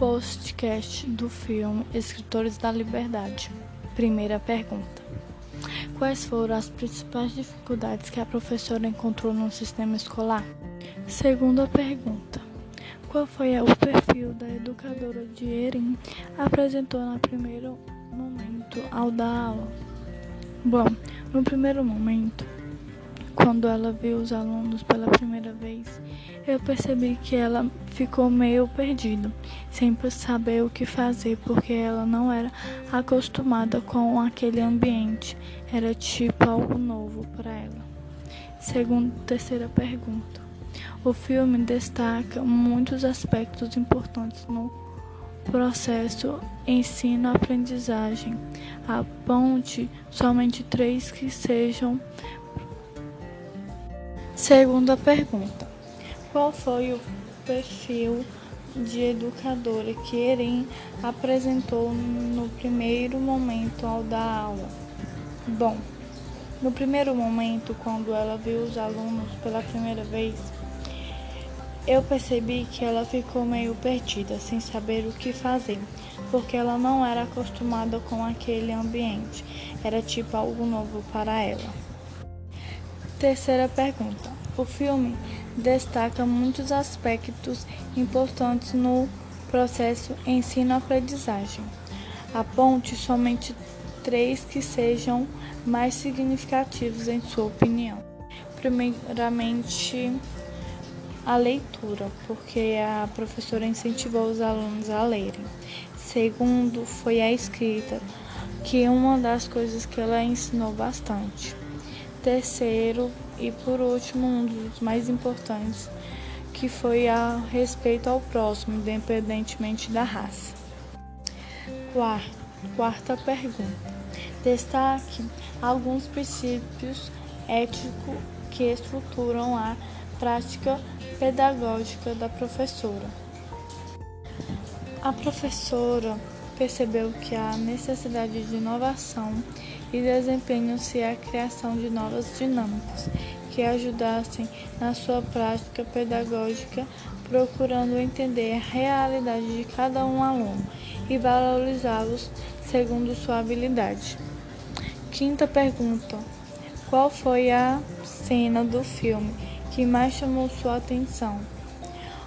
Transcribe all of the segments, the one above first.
Postcast do filme Escritores da Liberdade. Primeira pergunta: Quais foram as principais dificuldades que a professora encontrou no sistema escolar? Segunda pergunta: Qual foi o perfil da educadora de Erin apresentou no primeiro momento ao dar aula? Bom, no primeiro momento, quando ela viu os alunos pela primeira vez, eu percebi que ela ficou meio perdida, sem saber o que fazer, porque ela não era acostumada com aquele ambiente. Era tipo algo novo para ela. Segunda, terceira pergunta. O filme destaca muitos aspectos importantes no processo ensino-aprendizagem. Aponte somente três que sejam Segunda pergunta: Qual foi o perfil de educadora que Erin apresentou no primeiro momento ao dar aula? Bom, no primeiro momento, quando ela viu os alunos pela primeira vez, eu percebi que ela ficou meio perdida, sem saber o que fazer, porque ela não era acostumada com aquele ambiente. Era tipo algo novo para ela. Terceira pergunta. O filme destaca muitos aspectos importantes no processo ensino-aprendizagem. Aponte somente três que sejam mais significativos em sua opinião. Primeiramente, a leitura, porque a professora incentivou os alunos a lerem. Segundo, foi a escrita, que é uma das coisas que ela ensinou bastante. Terceiro e por último, um dos mais importantes, que foi a respeito ao próximo, independentemente da raça. Quarta, pergunta. Destaque alguns princípios éticos que estruturam a prática pedagógica da professora. A professora percebeu que a necessidade de inovação e desempenham-se a criação de novas dinâmicas que ajudassem na sua prática pedagógica, procurando entender a realidade de cada um aluno e valorizá-los segundo sua habilidade. Quinta pergunta: Qual foi a cena do filme que mais chamou sua atenção?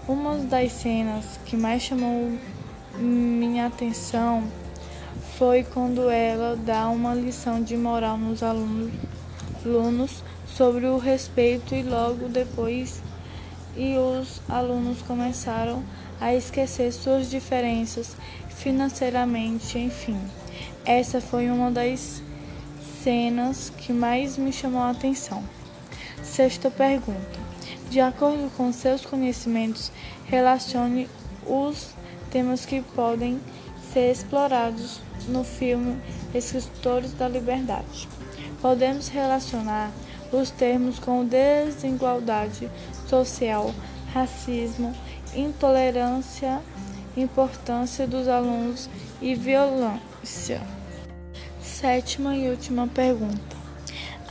Uma das cenas que mais chamou minha atenção foi quando ela dá uma lição de moral nos alunos, alunos sobre o respeito e logo depois e os alunos começaram a esquecer suas diferenças financeiramente, enfim. Essa foi uma das cenas que mais me chamou a atenção. Sexta pergunta. De acordo com seus conhecimentos, relacione os temas que podem ser explorados no filme Escritores da Liberdade. Podemos relacionar os termos com desigualdade social, racismo, intolerância, importância dos alunos e violência. Sétima e última pergunta.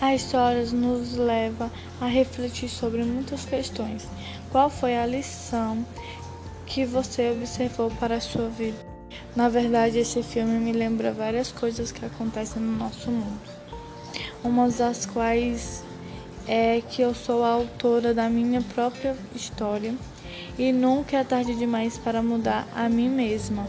A história nos leva a refletir sobre muitas questões. Qual foi a lição que você observou para a sua vida? Na verdade, esse filme me lembra várias coisas que acontecem no nosso mundo. Uma das quais é que eu sou a autora da minha própria história e nunca é tarde demais para mudar a mim mesma.